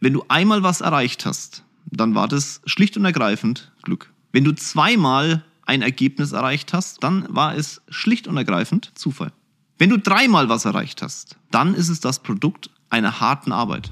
Wenn du einmal was erreicht hast, dann war das schlicht und ergreifend Glück. Wenn du zweimal ein Ergebnis erreicht hast, dann war es schlicht und ergreifend Zufall. Wenn du dreimal was erreicht hast, dann ist es das Produkt einer harten Arbeit.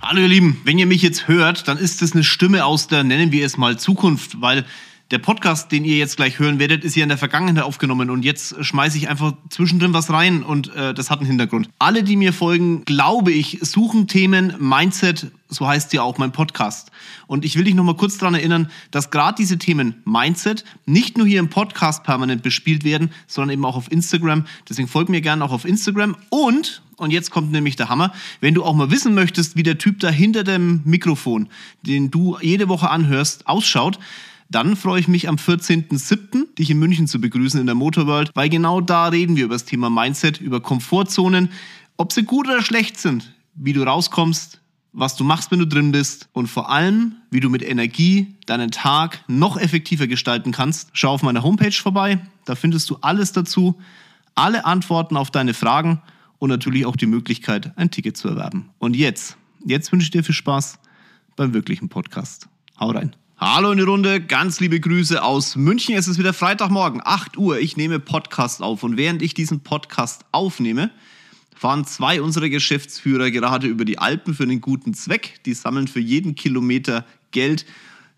Hallo ihr Lieben, wenn ihr mich jetzt hört, dann ist es eine Stimme aus der, nennen wir es mal, Zukunft, weil der Podcast, den ihr jetzt gleich hören werdet, ist ja in der Vergangenheit aufgenommen und jetzt schmeiße ich einfach zwischendrin was rein und äh, das hat einen Hintergrund. Alle, die mir folgen, glaube ich, suchen Themen Mindset, so heißt ja auch mein Podcast. Und ich will dich nochmal kurz daran erinnern, dass gerade diese Themen Mindset nicht nur hier im Podcast permanent bespielt werden, sondern eben auch auf Instagram. Deswegen folg mir gerne auch auf Instagram und und jetzt kommt nämlich der Hammer. Wenn du auch mal wissen möchtest, wie der Typ da hinter dem Mikrofon, den du jede Woche anhörst, ausschaut, dann freue ich mich am 14.07. dich in München zu begrüßen in der Motorworld, weil genau da reden wir über das Thema Mindset, über Komfortzonen, ob sie gut oder schlecht sind, wie du rauskommst, was du machst, wenn du drin bist und vor allem, wie du mit Energie deinen Tag noch effektiver gestalten kannst. Schau auf meiner Homepage vorbei, da findest du alles dazu, alle Antworten auf deine Fragen und natürlich auch die Möglichkeit, ein Ticket zu erwerben. Und jetzt, jetzt wünsche ich dir viel Spaß beim wirklichen Podcast. Hau rein. Hallo in die Runde, ganz liebe Grüße aus München. Es ist wieder Freitagmorgen, 8 Uhr. Ich nehme Podcast auf und während ich diesen Podcast aufnehme, fahren zwei unserer Geschäftsführer gerade über die Alpen für einen guten Zweck. Die sammeln für jeden Kilometer Geld,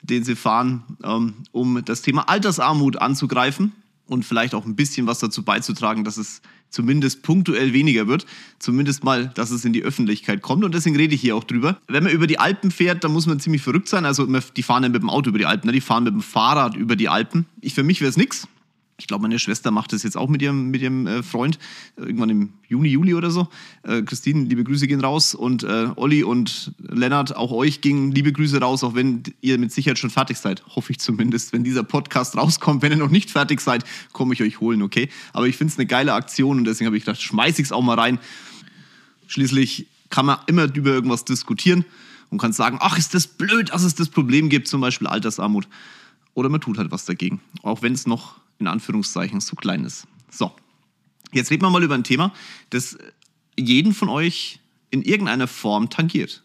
den sie fahren, ähm, um das Thema Altersarmut anzugreifen und vielleicht auch ein bisschen was dazu beizutragen, dass es zumindest punktuell weniger wird. Zumindest mal, dass es in die Öffentlichkeit kommt. Und deswegen rede ich hier auch drüber. Wenn man über die Alpen fährt, dann muss man ziemlich verrückt sein. Also die fahren ja mit dem Auto über die Alpen, ne? die fahren mit dem Fahrrad über die Alpen. Ich, für mich wäre es nichts. Ich glaube, meine Schwester macht das jetzt auch mit ihrem, mit ihrem äh, Freund, irgendwann im Juni, Juli oder so. Äh, Christine, liebe Grüße gehen raus. Und äh, Olli und Lennart, auch euch gingen liebe Grüße raus, auch wenn ihr mit Sicherheit schon fertig seid. Hoffe ich zumindest. Wenn dieser Podcast rauskommt, wenn ihr noch nicht fertig seid, komme ich euch holen, okay? Aber ich finde es eine geile Aktion und deswegen habe ich gedacht, schmeiße ich es auch mal rein. Schließlich kann man immer über irgendwas diskutieren und kann sagen, ach, ist das blöd, dass es das Problem gibt, zum Beispiel Altersarmut. Oder man tut halt was dagegen, auch wenn es noch in Anführungszeichen so klein ist. So, jetzt reden wir mal über ein Thema, das jeden von euch in irgendeiner Form tangiert.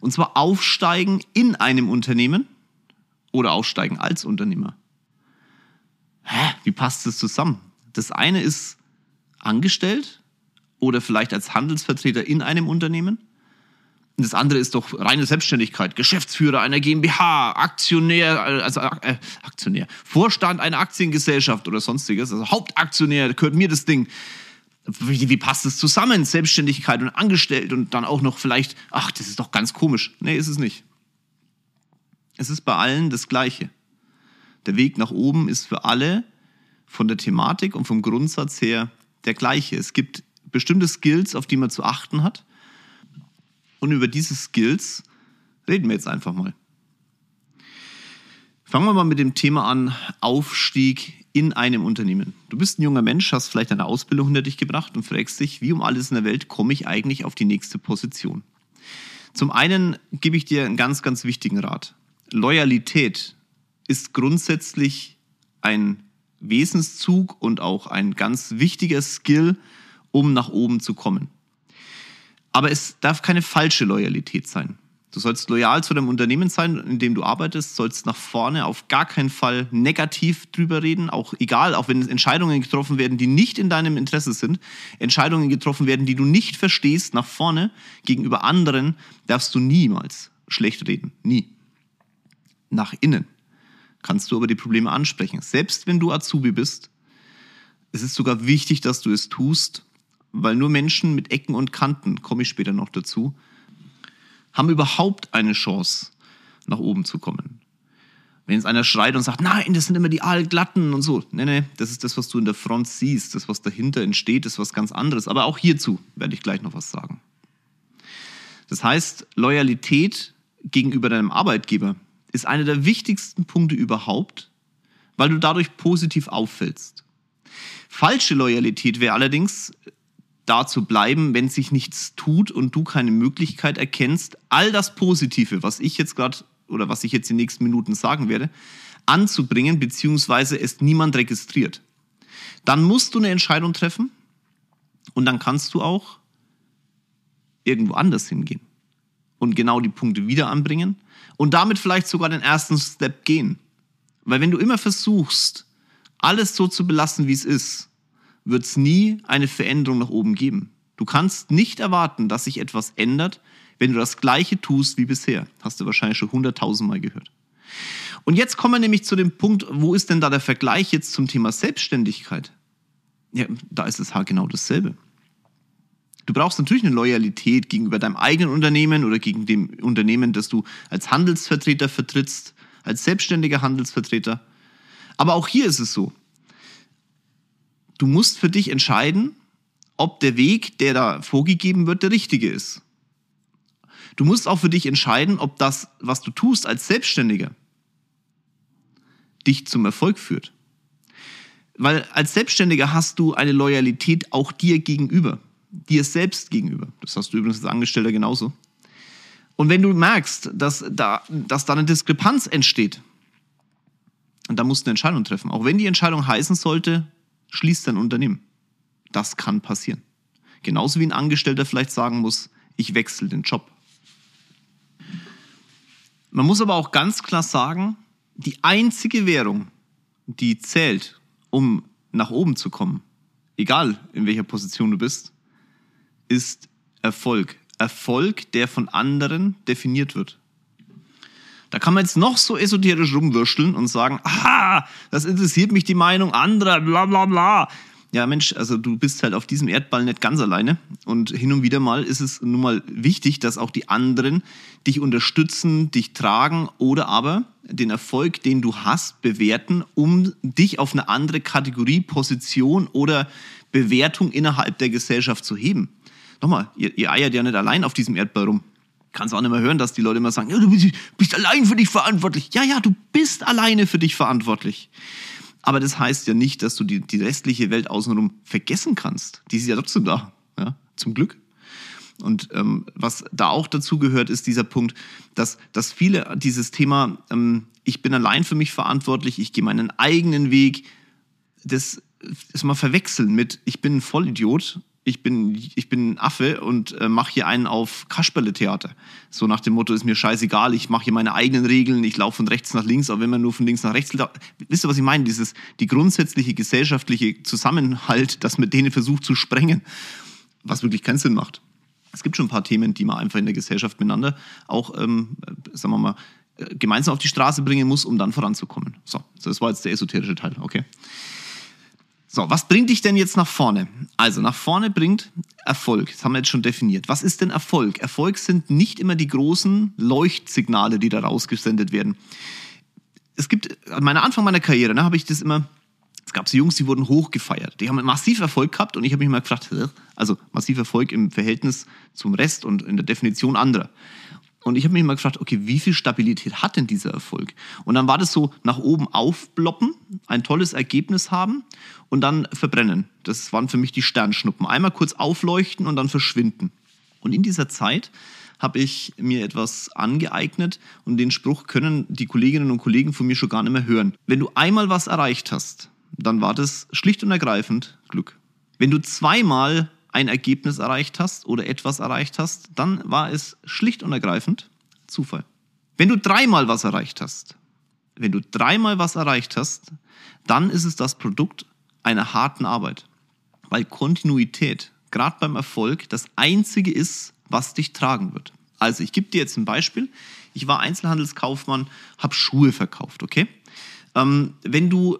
Und zwar aufsteigen in einem Unternehmen oder aufsteigen als Unternehmer. Hä? Wie passt das zusammen? Das eine ist angestellt oder vielleicht als Handelsvertreter in einem Unternehmen das andere ist doch reine Selbstständigkeit. Geschäftsführer einer GmbH, Aktionär, also äh, Aktionär, Vorstand einer Aktiengesellschaft oder sonstiges, also Hauptaktionär, gehört mir das Ding. Wie, wie passt das zusammen? Selbstständigkeit und Angestellt und dann auch noch vielleicht, ach, das ist doch ganz komisch. Nee, ist es nicht. Es ist bei allen das Gleiche. Der Weg nach oben ist für alle von der Thematik und vom Grundsatz her der gleiche. Es gibt bestimmte Skills, auf die man zu achten hat und über diese Skills reden wir jetzt einfach mal. Fangen wir mal mit dem Thema an, Aufstieg in einem Unternehmen. Du bist ein junger Mensch, hast vielleicht eine Ausbildung hinter dich gebracht und fragst dich, wie um alles in der Welt komme ich eigentlich auf die nächste Position? Zum einen gebe ich dir einen ganz, ganz wichtigen Rat. Loyalität ist grundsätzlich ein Wesenszug und auch ein ganz wichtiger Skill, um nach oben zu kommen. Aber es darf keine falsche Loyalität sein. Du sollst loyal zu deinem Unternehmen sein, in dem du arbeitest, sollst nach vorne auf gar keinen Fall negativ drüber reden, auch egal, auch wenn Entscheidungen getroffen werden, die nicht in deinem Interesse sind, Entscheidungen getroffen werden, die du nicht verstehst, nach vorne gegenüber anderen, darfst du niemals schlecht reden. Nie. Nach innen kannst du aber die Probleme ansprechen. Selbst wenn du Azubi bist, es ist sogar wichtig, dass du es tust, weil nur Menschen mit Ecken und Kanten, komme ich später noch dazu, haben überhaupt eine Chance, nach oben zu kommen. Wenn jetzt einer schreit und sagt, nein, das sind immer die Aalglatten und so. Nee, nee, das ist das, was du in der Front siehst. Das, was dahinter entsteht, ist was ganz anderes. Aber auch hierzu werde ich gleich noch was sagen. Das heißt, Loyalität gegenüber deinem Arbeitgeber ist einer der wichtigsten Punkte überhaupt, weil du dadurch positiv auffällst. Falsche Loyalität wäre allerdings da zu bleiben, wenn sich nichts tut und du keine Möglichkeit erkennst, all das Positive, was ich jetzt gerade oder was ich jetzt in den nächsten Minuten sagen werde, anzubringen, beziehungsweise es niemand registriert. Dann musst du eine Entscheidung treffen und dann kannst du auch irgendwo anders hingehen und genau die Punkte wieder anbringen und damit vielleicht sogar den ersten Step gehen. Weil wenn du immer versuchst, alles so zu belassen, wie es ist, wird es nie eine Veränderung nach oben geben. Du kannst nicht erwarten, dass sich etwas ändert, wenn du das Gleiche tust wie bisher. Hast du wahrscheinlich schon hunderttausendmal gehört. Und jetzt kommen wir nämlich zu dem Punkt, wo ist denn da der Vergleich jetzt zum Thema Selbstständigkeit? Ja, da ist es halt genau dasselbe. Du brauchst natürlich eine Loyalität gegenüber deinem eigenen Unternehmen oder gegen dem Unternehmen, das du als Handelsvertreter vertrittst, als selbstständiger Handelsvertreter. Aber auch hier ist es so. Du musst für dich entscheiden, ob der Weg, der da vorgegeben wird, der richtige ist. Du musst auch für dich entscheiden, ob das, was du tust als Selbstständiger, dich zum Erfolg führt. Weil als Selbstständiger hast du eine Loyalität auch dir gegenüber dir selbst gegenüber. Das hast du übrigens als Angestellter genauso. Und wenn du merkst, dass da, dass da eine Diskrepanz entsteht, und da musst du eine Entscheidung treffen. Auch wenn die Entscheidung heißen sollte, schließ dein Unternehmen. Das kann passieren. Genauso wie ein Angestellter vielleicht sagen muss, ich wechsle den Job. Man muss aber auch ganz klar sagen, die einzige Währung, die zählt, um nach oben zu kommen, egal in welcher Position du bist, ist Erfolg. Erfolg, der von anderen definiert wird. Da kann man jetzt noch so esoterisch rumwürscheln und sagen, ah, das interessiert mich die Meinung anderer, bla bla bla. Ja, Mensch, also du bist halt auf diesem Erdball nicht ganz alleine. Und hin und wieder mal ist es nun mal wichtig, dass auch die anderen dich unterstützen, dich tragen oder aber den Erfolg, den du hast, bewerten, um dich auf eine andere Kategorie, Position oder Bewertung innerhalb der Gesellschaft zu heben nochmal, ihr, ihr eiert ja nicht allein auf diesem Erdball rum. Kannst auch nicht mehr hören, dass die Leute immer sagen, ja, du bist, bist allein für dich verantwortlich. Ja, ja, du bist alleine für dich verantwortlich. Aber das heißt ja nicht, dass du die, die restliche Welt außenrum vergessen kannst. Die ist ja trotzdem da, ja, zum Glück. Und ähm, was da auch dazu gehört, ist dieser Punkt, dass, dass viele dieses Thema, ähm, ich bin allein für mich verantwortlich, ich gehe meinen eigenen Weg, das ist mal verwechseln mit, ich bin ein Vollidiot ich bin, ich bin ein Affe und äh, mache hier einen auf Kasperle-Theater. So nach dem Motto, ist mir scheißegal, ich mache hier meine eigenen Regeln, ich laufe von rechts nach links, aber wenn man nur von links nach rechts wisst ihr, was ich meine? Dieses, die grundsätzliche gesellschaftliche Zusammenhalt, das mit denen versucht zu sprengen, was wirklich keinen Sinn macht. Es gibt schon ein paar Themen, die man einfach in der Gesellschaft miteinander auch, ähm, sagen wir mal, äh, gemeinsam auf die Straße bringen muss, um dann voranzukommen. So, das war jetzt der esoterische Teil, okay. So, was bringt dich denn jetzt nach vorne? Also, nach vorne bringt Erfolg. Das haben wir jetzt schon definiert. Was ist denn Erfolg? Erfolg sind nicht immer die großen Leuchtsignale, die da rausgesendet werden. Es gibt, an meiner Anfang meiner Karriere, ne, habe ich das immer, es gab so Jungs, die wurden hochgefeiert. Die haben massiv Erfolg gehabt und ich habe mich mal gefragt, also massiv Erfolg im Verhältnis zum Rest und in der Definition anderer. Und ich habe mich mal gefragt, okay, wie viel Stabilität hat denn dieser Erfolg? Und dann war das so nach oben aufploppen, ein tolles Ergebnis haben und dann verbrennen. Das waren für mich die Sternschnuppen. Einmal kurz aufleuchten und dann verschwinden. Und in dieser Zeit habe ich mir etwas angeeignet und den Spruch können die Kolleginnen und Kollegen von mir schon gar nicht mehr hören. Wenn du einmal was erreicht hast, dann war das schlicht und ergreifend Glück. Wenn du zweimal ein Ergebnis erreicht hast oder etwas erreicht hast, dann war es schlicht und ergreifend Zufall. Wenn du dreimal was erreicht hast, wenn du dreimal was erreicht hast, dann ist es das Produkt einer harten Arbeit. Weil Kontinuität, gerade beim Erfolg, das Einzige ist, was dich tragen wird. Also ich gebe dir jetzt ein Beispiel. Ich war Einzelhandelskaufmann, habe Schuhe verkauft, okay? Ähm, wenn du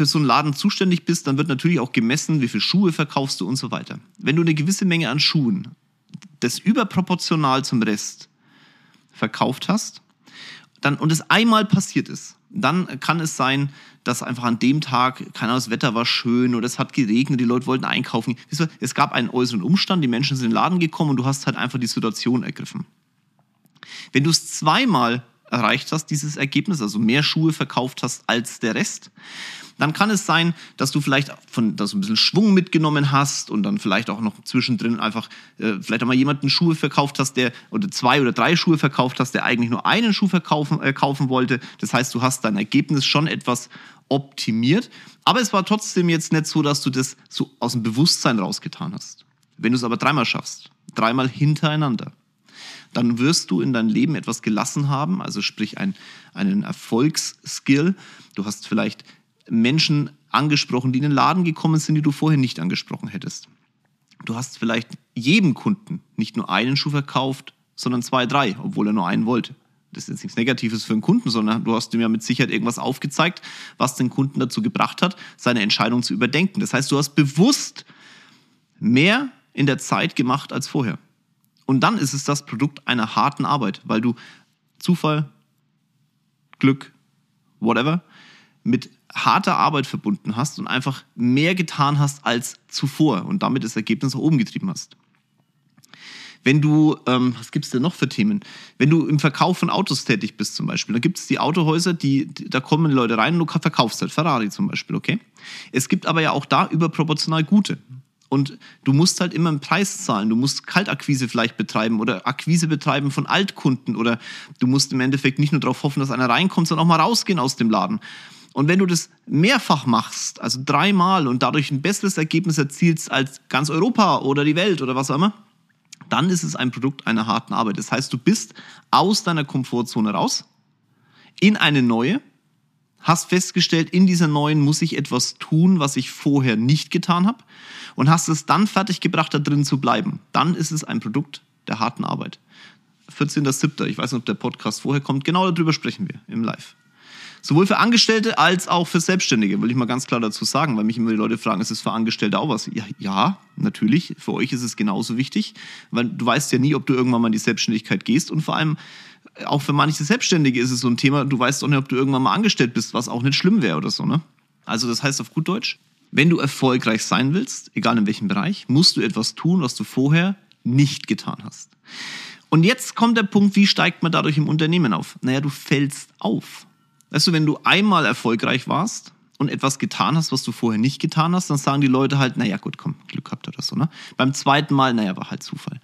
für so einen Laden zuständig bist, dann wird natürlich auch gemessen, wie viele Schuhe verkaufst du und so weiter. Wenn du eine gewisse Menge an Schuhen, das überproportional zum Rest verkauft hast, dann, und es einmal passiert ist, dann kann es sein, dass einfach an dem Tag, keine Ahnung, das Wetter war schön oder es hat geregnet, die Leute wollten einkaufen. Es gab einen äußeren Umstand, die Menschen sind in den Laden gekommen und du hast halt einfach die Situation ergriffen. Wenn du es zweimal erreicht hast, dieses Ergebnis, also mehr Schuhe verkauft hast als der Rest, dann kann es sein, dass du vielleicht von, dass du ein bisschen Schwung mitgenommen hast und dann vielleicht auch noch zwischendrin einfach äh, vielleicht auch mal jemanden Schuhe verkauft hast, der oder zwei oder drei Schuhe verkauft hast, der eigentlich nur einen Schuh verkaufen äh, kaufen wollte. Das heißt, du hast dein Ergebnis schon etwas optimiert, aber es war trotzdem jetzt nicht so, dass du das so aus dem Bewusstsein rausgetan hast. Wenn du es aber dreimal schaffst, dreimal hintereinander, dann wirst du in deinem Leben etwas gelassen haben, also sprich ein, einen Erfolgsskill. Du hast vielleicht Menschen angesprochen, die in den Laden gekommen sind, die du vorher nicht angesprochen hättest. Du hast vielleicht jedem Kunden nicht nur einen Schuh verkauft, sondern zwei, drei, obwohl er nur einen wollte. Das ist jetzt nichts Negatives für einen Kunden, sondern du hast ihm ja mit Sicherheit irgendwas aufgezeigt, was den Kunden dazu gebracht hat, seine Entscheidung zu überdenken. Das heißt, du hast bewusst mehr in der Zeit gemacht als vorher. Und dann ist es das Produkt einer harten Arbeit, weil du Zufall, Glück, whatever, mit harter Arbeit verbunden hast und einfach mehr getan hast als zuvor und damit das Ergebnis nach oben getrieben hast. Wenn du, ähm, was gibt's denn noch für Themen? Wenn du im Verkauf von Autos tätig bist zum Beispiel, dann gibt es die Autohäuser, die, da kommen Leute rein und du verkaufst halt Ferrari zum Beispiel, okay? Es gibt aber ja auch da überproportional gute. Und du musst halt immer einen Preis zahlen. Du musst Kaltakquise vielleicht betreiben oder Akquise betreiben von Altkunden oder du musst im Endeffekt nicht nur darauf hoffen, dass einer reinkommt, sondern auch mal rausgehen aus dem Laden. Und wenn du das mehrfach machst, also dreimal und dadurch ein besseres Ergebnis erzielst als ganz Europa oder die Welt oder was auch immer, dann ist es ein Produkt einer harten Arbeit. Das heißt, du bist aus deiner Komfortzone raus, in eine neue, hast festgestellt, in dieser neuen muss ich etwas tun, was ich vorher nicht getan habe und hast es dann fertiggebracht, da drin zu bleiben. Dann ist es ein Produkt der harten Arbeit. 14.07. Ich weiß nicht, ob der Podcast vorher kommt. Genau darüber sprechen wir im Live. Sowohl für Angestellte als auch für Selbstständige, will ich mal ganz klar dazu sagen, weil mich immer die Leute fragen, ist es für Angestellte auch was? Ja, ja, natürlich. Für euch ist es genauso wichtig, weil du weißt ja nie, ob du irgendwann mal in die Selbstständigkeit gehst und vor allem auch für manche Selbstständige ist es so ein Thema, du weißt auch nicht, ob du irgendwann mal angestellt bist, was auch nicht schlimm wäre oder so, ne? Also das heißt auf gut Deutsch, wenn du erfolgreich sein willst, egal in welchem Bereich, musst du etwas tun, was du vorher nicht getan hast. Und jetzt kommt der Punkt, wie steigt man dadurch im Unternehmen auf? Naja, du fällst auf. Weißt du, wenn du einmal erfolgreich warst und etwas getan hast, was du vorher nicht getan hast, dann sagen die Leute halt, naja, gut, komm, Glück gehabt oder so, ne? Beim zweiten Mal, naja, war halt Zufall.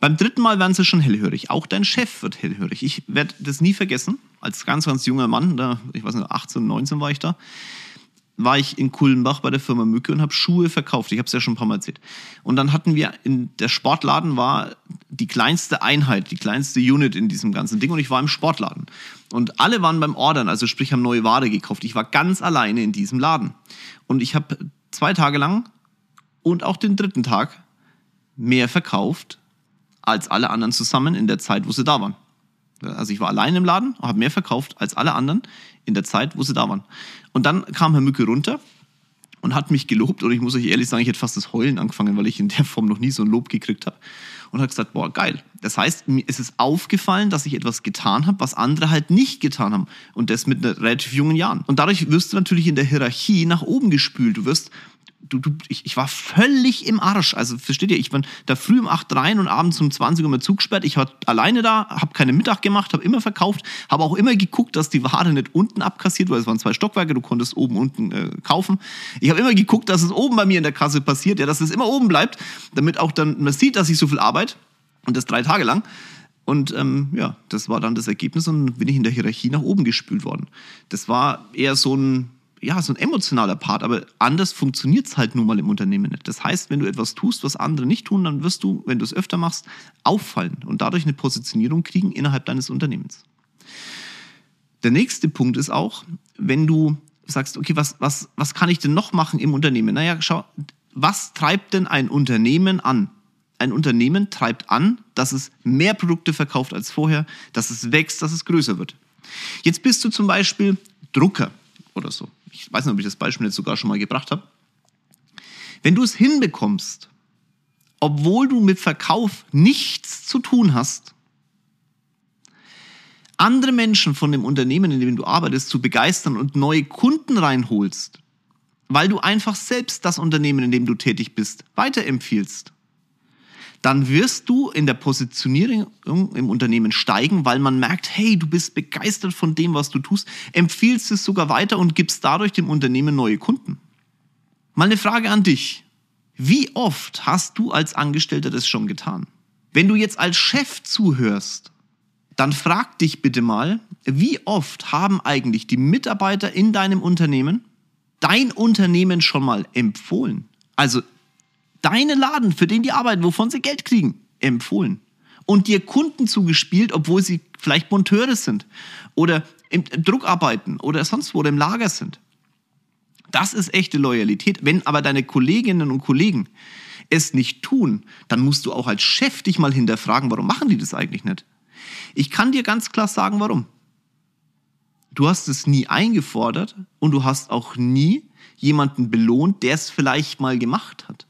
Beim dritten Mal werden sie schon hellhörig. Auch dein Chef wird hellhörig. Ich werde das nie vergessen. Als ganz, ganz junger Mann, da, ich weiß nicht, 18, 19 war ich da, war ich in Kulmbach bei der Firma Mücke und habe Schuhe verkauft. Ich habe es ja schon ein paar Mal erzählt. Und dann hatten wir, in der Sportladen war die kleinste Einheit, die kleinste Unit in diesem ganzen Ding und ich war im Sportladen. Und alle waren beim Ordern, also sprich haben neue Ware gekauft. Ich war ganz alleine in diesem Laden. Und ich habe zwei Tage lang und auch den dritten Tag mehr verkauft als alle anderen zusammen in der Zeit, wo sie da waren. Also ich war allein im Laden habe mehr verkauft als alle anderen in der Zeit, wo sie da waren. Und dann kam Herr Mücke runter und hat mich gelobt. Und ich muss euch ehrlich sagen, ich hätte fast das Heulen angefangen, weil ich in der Form noch nie so ein Lob gekriegt habe. Und hat gesagt, boah, geil. Das heißt, mir ist es aufgefallen, dass ich etwas getan habe, was andere halt nicht getan haben. Und das mit relativ jungen Jahren. Und dadurch wirst du natürlich in der Hierarchie nach oben gespült. Du wirst du, du, ich, ich war völlig im Arsch. Also versteht ihr, ich bin da früh um 8 rein und abends um 20 Uhr mal Zug gesperrt. Ich war alleine da, habe keine Mittag gemacht, habe immer verkauft, habe auch immer geguckt, dass die Ware nicht unten abkassiert, weil es waren zwei Stockwerke, du konntest oben unten äh, kaufen. Ich habe immer geguckt, dass es oben bei mir in der Kasse passiert, ja, dass es immer oben bleibt, damit auch dann man sieht, dass ich so viel arbeite und das drei Tage lang. Und ähm, ja, das war dann das Ergebnis und bin ich in der Hierarchie nach oben gespült worden. Das war eher so ein ja, so ein emotionaler Part, aber anders funktioniert es halt nun mal im Unternehmen nicht. Das heißt, wenn du etwas tust, was andere nicht tun, dann wirst du, wenn du es öfter machst, auffallen und dadurch eine Positionierung kriegen innerhalb deines Unternehmens. Der nächste Punkt ist auch, wenn du sagst, okay, was, was, was kann ich denn noch machen im Unternehmen? Naja, schau, was treibt denn ein Unternehmen an? Ein Unternehmen treibt an, dass es mehr Produkte verkauft als vorher, dass es wächst, dass es größer wird. Jetzt bist du zum Beispiel Drucker oder so ich weiß nicht, ob ich das Beispiel jetzt sogar schon mal gebracht habe. Wenn du es hinbekommst, obwohl du mit Verkauf nichts zu tun hast, andere Menschen von dem Unternehmen, in dem du arbeitest, zu begeistern und neue Kunden reinholst, weil du einfach selbst das Unternehmen, in dem du tätig bist, weiterempfiehlst, dann wirst du in der Positionierung im Unternehmen steigen, weil man merkt, hey, du bist begeistert von dem, was du tust, empfiehlst es sogar weiter und gibst dadurch dem Unternehmen neue Kunden. Mal eine Frage an dich. Wie oft hast du als Angestellter das schon getan? Wenn du jetzt als Chef zuhörst, dann frag dich bitte mal, wie oft haben eigentlich die Mitarbeiter in deinem Unternehmen dein Unternehmen schon mal empfohlen? Also deinen Laden, für den die arbeiten, wovon sie Geld kriegen, empfohlen. Und dir Kunden zugespielt, obwohl sie vielleicht Monteure sind oder im, im Druck arbeiten oder sonst wo oder im Lager sind. Das ist echte Loyalität. Wenn aber deine Kolleginnen und Kollegen es nicht tun, dann musst du auch als Chef dich mal hinterfragen, warum machen die das eigentlich nicht? Ich kann dir ganz klar sagen, warum. Du hast es nie eingefordert und du hast auch nie jemanden belohnt, der es vielleicht mal gemacht hat.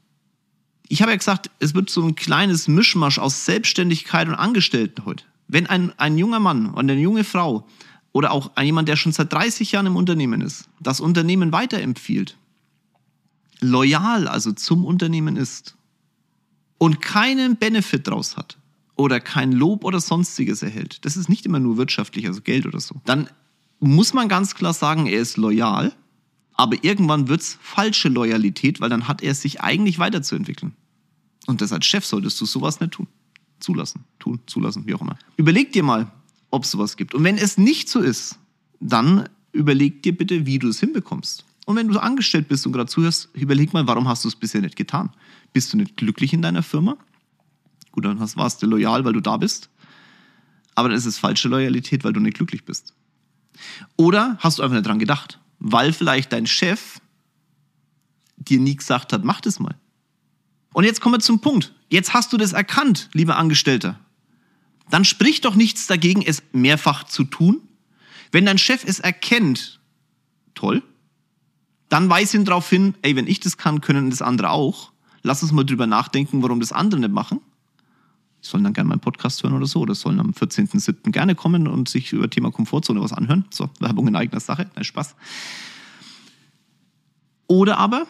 Ich habe ja gesagt, es wird so ein kleines Mischmasch aus Selbstständigkeit und Angestellten heute. Wenn ein, ein junger Mann und eine junge Frau oder auch jemand, der schon seit 30 Jahren im Unternehmen ist, das Unternehmen weiterempfiehlt, loyal also zum Unternehmen ist und keinen Benefit draus hat oder kein Lob oder sonstiges erhält, das ist nicht immer nur wirtschaftlich, also Geld oder so, dann muss man ganz klar sagen, er ist loyal aber irgendwann wird es falsche Loyalität, weil dann hat er sich eigentlich weiterzuentwickeln. Und das als Chef solltest du sowas nicht tun. Zulassen, tun, zulassen, wie auch immer. Überleg dir mal, ob es sowas gibt. Und wenn es nicht so ist, dann überleg dir bitte, wie du es hinbekommst. Und wenn du angestellt bist und gerade zuhörst, überleg mal, warum hast du es bisher nicht getan? Bist du nicht glücklich in deiner Firma? Gut, dann warst du loyal, weil du da bist. Aber dann ist es falsche Loyalität, weil du nicht glücklich bist. Oder hast du einfach nicht dran gedacht? Weil vielleicht dein Chef dir nie gesagt hat, mach das mal. Und jetzt kommen wir zum Punkt. Jetzt hast du das erkannt, lieber Angestellter. Dann sprich doch nichts dagegen, es mehrfach zu tun. Wenn dein Chef es erkennt, toll, dann weis ihn darauf hin, ey, wenn ich das kann, können das andere auch. Lass uns mal drüber nachdenken, warum das andere nicht machen. Die sollen dann gerne meinen Podcast hören oder so. Oder sollen am 14.07. gerne kommen und sich über Thema Komfortzone was anhören. So, Werbung in eigener Sache. Nein, Spaß. Oder aber,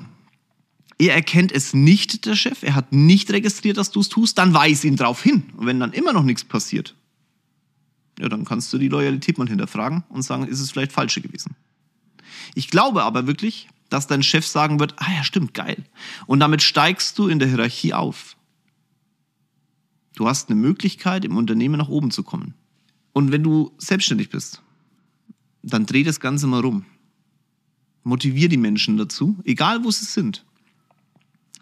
er erkennt es nicht, der Chef, er hat nicht registriert, dass du es tust, dann weis ihn darauf hin. Und wenn dann immer noch nichts passiert, ja, dann kannst du die Loyalität mal hinterfragen und sagen, ist es vielleicht falsche gewesen. Ich glaube aber wirklich, dass dein Chef sagen wird, ah ja, stimmt, geil. Und damit steigst du in der Hierarchie auf. Du hast eine Möglichkeit, im Unternehmen nach oben zu kommen. Und wenn du selbstständig bist, dann dreh das Ganze mal rum. Motivier die Menschen dazu, egal wo sie sind.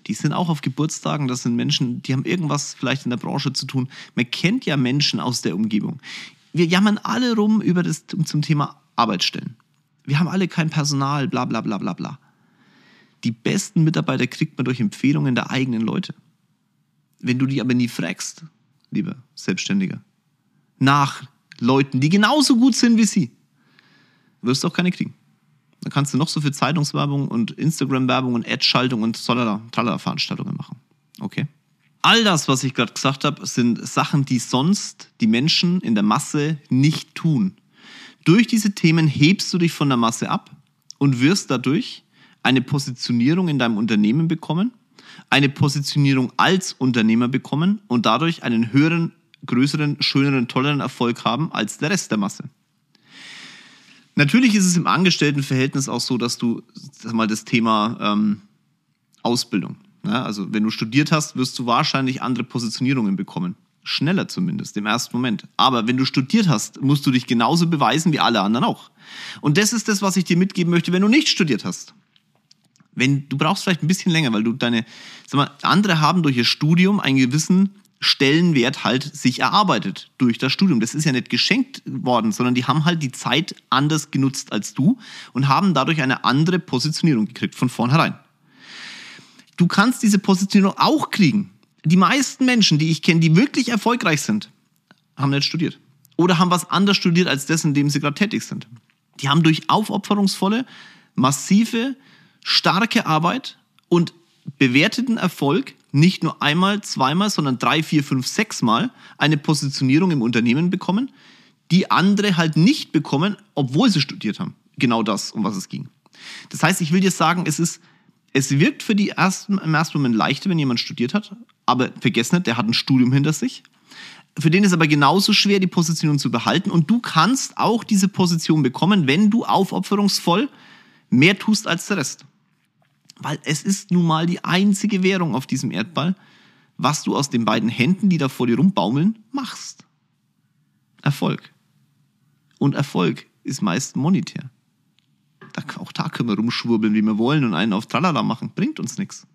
Die sind auch auf Geburtstagen, das sind Menschen, die haben irgendwas vielleicht in der Branche zu tun. Man kennt ja Menschen aus der Umgebung. Wir jammern alle rum über das zum Thema Arbeitsstellen. Wir haben alle kein Personal, bla bla bla bla bla. Die besten Mitarbeiter kriegt man durch Empfehlungen der eigenen Leute. Wenn du die aber nie fragst, lieber Selbstständiger, nach Leuten, die genauso gut sind wie sie, wirst du auch keine kriegen. Dann kannst du noch so viel Zeitungswerbung und Instagram-Werbung und Ad-Schaltung und tralala Veranstaltungen machen. Okay? All das, was ich gerade gesagt habe, sind Sachen, die sonst die Menschen in der Masse nicht tun. Durch diese Themen hebst du dich von der Masse ab und wirst dadurch eine Positionierung in deinem Unternehmen bekommen eine Positionierung als Unternehmer bekommen und dadurch einen höheren, größeren, schöneren, tolleren Erfolg haben als der Rest der Masse. Natürlich ist es im Angestelltenverhältnis auch so, dass du sag mal, das Thema ähm, Ausbildung, ja, also wenn du studiert hast, wirst du wahrscheinlich andere Positionierungen bekommen. Schneller zumindest, im ersten Moment. Aber wenn du studiert hast, musst du dich genauso beweisen wie alle anderen auch. Und das ist das, was ich dir mitgeben möchte, wenn du nicht studiert hast. Wenn, du brauchst vielleicht ein bisschen länger, weil du deine, sag mal, andere haben durch ihr Studium einen gewissen Stellenwert halt sich erarbeitet durch das Studium. Das ist ja nicht geschenkt worden, sondern die haben halt die Zeit anders genutzt als du und haben dadurch eine andere Positionierung gekriegt von vornherein. Du kannst diese Positionierung auch kriegen. Die meisten Menschen, die ich kenne, die wirklich erfolgreich sind, haben nicht studiert. Oder haben was anders studiert als das, in dem sie gerade tätig sind. Die haben durch aufopferungsvolle, massive starke Arbeit und bewerteten Erfolg nicht nur einmal, zweimal, sondern drei, vier, fünf, sechs Mal eine Positionierung im Unternehmen bekommen, die andere halt nicht bekommen, obwohl sie studiert haben. Genau das, um was es ging. Das heißt, ich will dir sagen, es ist, es wirkt für die ersten, im ersten Moment leichter, wenn jemand studiert hat, aber vergiss nicht, der hat ein Studium hinter sich. Für den ist aber genauso schwer, die Position zu behalten. Und du kannst auch diese Position bekommen, wenn du aufopferungsvoll mehr tust als der Rest. Weil es ist nun mal die einzige Währung auf diesem Erdball, was du aus den beiden Händen, die da vor dir rumbaumeln, machst. Erfolg. Und Erfolg ist meist monetär. auch da können wir rumschwurbeln, wie wir wollen und einen auf Tralala machen. Bringt uns nichts.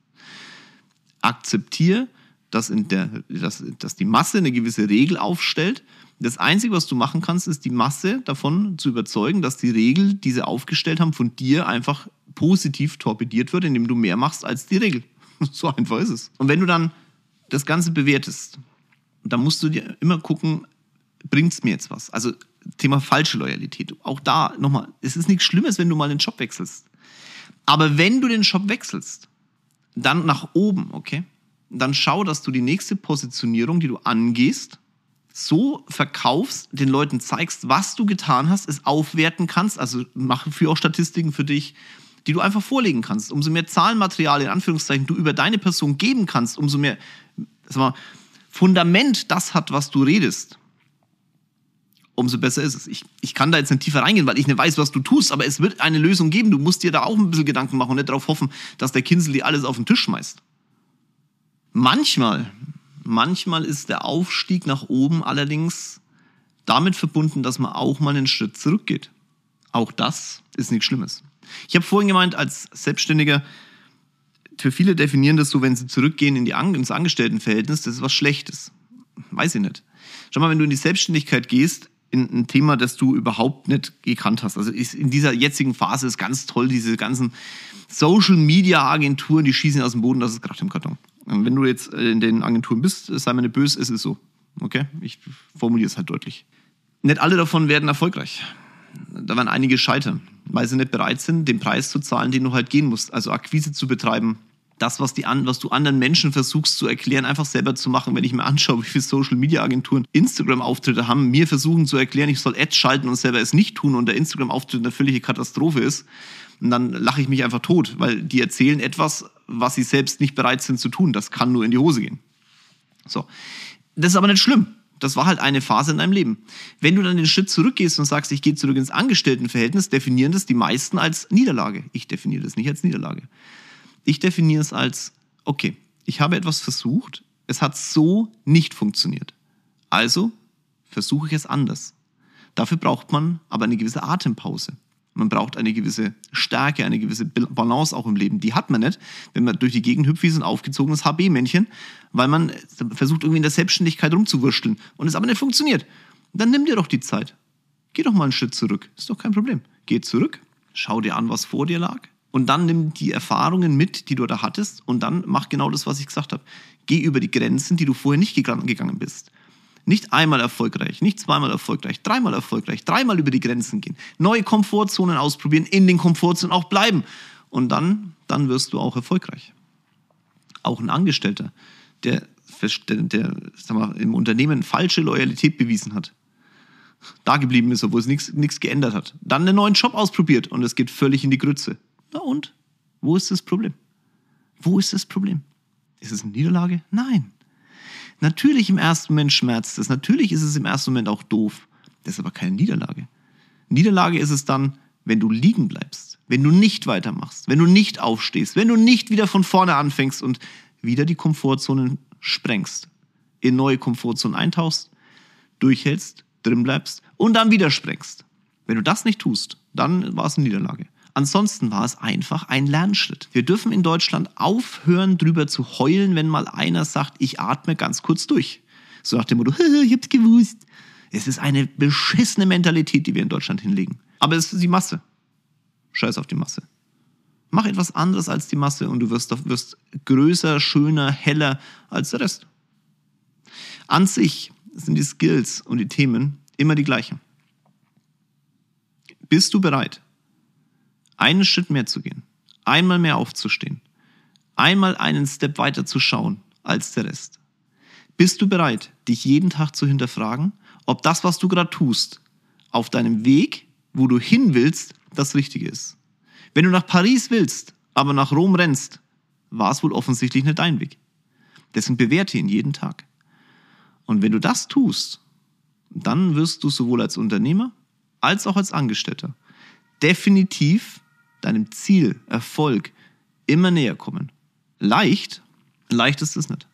Akzeptier, dass, in der, dass, dass die Masse eine gewisse Regel aufstellt. Das Einzige, was du machen kannst, ist die Masse davon zu überzeugen, dass die Regel, die sie aufgestellt haben, von dir einfach positiv torpediert wird, indem du mehr machst als die Regel. So einfach ist es. Und wenn du dann das Ganze bewertest, dann musst du dir immer gucken, bringt es mir jetzt was? Also Thema falsche Loyalität. Auch da nochmal, es ist nichts Schlimmes, wenn du mal den Job wechselst. Aber wenn du den Job wechselst, dann nach oben, okay? Dann schau, dass du die nächste Positionierung, die du angehst, so verkaufst, den Leuten zeigst, was du getan hast, es aufwerten kannst, also mach für auch Statistiken für dich, die du einfach vorlegen kannst. Umso mehr Zahlenmaterial in Anführungszeichen du über deine Person geben kannst, umso mehr sag mal, Fundament das hat, was du redest, umso besser ist es. Ich, ich kann da jetzt nicht tiefer reingehen, weil ich nicht weiß, was du tust, aber es wird eine Lösung geben. Du musst dir da auch ein bisschen Gedanken machen und nicht darauf hoffen, dass der Kinsel dir alles auf den Tisch schmeißt. Manchmal, manchmal ist der Aufstieg nach oben allerdings damit verbunden, dass man auch mal einen Schritt zurückgeht. Auch das ist nichts Schlimmes. Ich habe vorhin gemeint, als Selbstständiger, für viele definieren das so, wenn sie zurückgehen in die An ins Angestelltenverhältnis, das ist was Schlechtes. Weiß ich nicht. Schau mal, wenn du in die Selbstständigkeit gehst, ein Thema, das du überhaupt nicht gekannt hast. Also in dieser jetzigen Phase ist ganz toll, diese ganzen Social Media Agenturen, die schießen aus dem Boden, das ist gerade im Karton. Und wenn du jetzt in den Agenturen bist, sei mir nicht böse, es ist so. Okay? Ich formuliere es halt deutlich. Nicht alle davon werden erfolgreich. Da werden einige scheitern, weil sie nicht bereit sind, den Preis zu zahlen, den du halt gehen musst. Also Akquise zu betreiben, das, was, die an, was du anderen Menschen versuchst zu erklären, einfach selber zu machen. Wenn ich mir anschaue, wie viele Social-Media-Agenturen Instagram-Auftritte haben, mir versuchen zu erklären, ich soll Ads schalten und selber es nicht tun und der Instagram-Auftritt eine völlige Katastrophe ist, und dann lache ich mich einfach tot, weil die erzählen etwas, was sie selbst nicht bereit sind zu tun. Das kann nur in die Hose gehen. So. Das ist aber nicht schlimm. Das war halt eine Phase in deinem Leben. Wenn du dann den Schritt zurückgehst und sagst, ich gehe zurück ins Angestelltenverhältnis, definieren das die meisten als Niederlage. Ich definiere das nicht als Niederlage. Ich definiere es als, okay, ich habe etwas versucht, es hat so nicht funktioniert. Also versuche ich es anders. Dafür braucht man aber eine gewisse Atempause. Man braucht eine gewisse Stärke, eine gewisse Balance auch im Leben. Die hat man nicht, wenn man durch die Gegend hüpft wie so ein aufgezogenes HB-Männchen, weil man versucht irgendwie in der Selbstständigkeit rumzuwursteln und es aber nicht funktioniert. Dann nimm dir doch die Zeit. Geh doch mal einen Schritt zurück. Ist doch kein Problem. Geh zurück, schau dir an, was vor dir lag, und dann nimm die Erfahrungen mit, die du da hattest und dann mach genau das, was ich gesagt habe. Geh über die Grenzen, die du vorher nicht gegangen bist. Nicht einmal erfolgreich, nicht zweimal erfolgreich, dreimal erfolgreich, dreimal über die Grenzen gehen. Neue Komfortzonen ausprobieren, in den Komfortzonen auch bleiben. Und dann, dann wirst du auch erfolgreich. Auch ein Angestellter, der, der, der mal, im Unternehmen falsche Loyalität bewiesen hat, da geblieben ist, obwohl es nichts geändert hat, dann einen neuen Job ausprobiert und es geht völlig in die Grütze. Na und? Wo ist das Problem? Wo ist das Problem? Ist es eine Niederlage? Nein. Natürlich im ersten Moment schmerzt es. Natürlich ist es im ersten Moment auch doof. Das ist aber keine Niederlage. Niederlage ist es dann, wenn du liegen bleibst, wenn du nicht weitermachst, wenn du nicht aufstehst, wenn du nicht wieder von vorne anfängst und wieder die Komfortzonen sprengst, in neue Komfortzonen eintauchst, durchhältst, drin bleibst und dann wieder sprengst. Wenn du das nicht tust, dann war es eine Niederlage. Ansonsten war es einfach ein Lernschritt. Wir dürfen in Deutschland aufhören, drüber zu heulen, wenn mal einer sagt, ich atme ganz kurz durch. So nach dem Motto, ich hab's gewusst. Es ist eine beschissene Mentalität, die wir in Deutschland hinlegen. Aber es ist die Masse. Scheiß auf die Masse. Mach etwas anderes als die Masse und du wirst, wirst größer, schöner, heller als der Rest. An sich sind die Skills und die Themen immer die gleichen. Bist du bereit, einen Schritt mehr zu gehen, einmal mehr aufzustehen, einmal einen Step weiter zu schauen als der Rest. Bist du bereit, dich jeden Tag zu hinterfragen, ob das, was du gerade tust, auf deinem Weg, wo du hin willst, das Richtige ist? Wenn du nach Paris willst, aber nach Rom rennst, war es wohl offensichtlich nicht dein Weg. Deswegen bewerte ihn jeden Tag. Und wenn du das tust, dann wirst du sowohl als Unternehmer als auch als Angestellter definitiv deinem Ziel, Erfolg immer näher kommen. Leicht, leicht ist es nicht.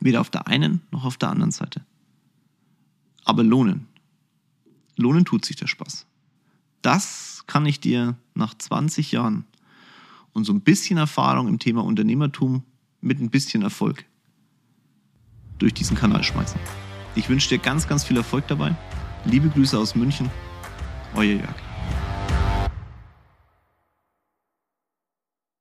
Weder auf der einen noch auf der anderen Seite. Aber lohnen. Lohnen tut sich der Spaß. Das kann ich dir nach 20 Jahren und so ein bisschen Erfahrung im Thema Unternehmertum mit ein bisschen Erfolg durch diesen Kanal schmeißen. Ich wünsche dir ganz, ganz viel Erfolg dabei. Liebe Grüße aus München, euer Jörg.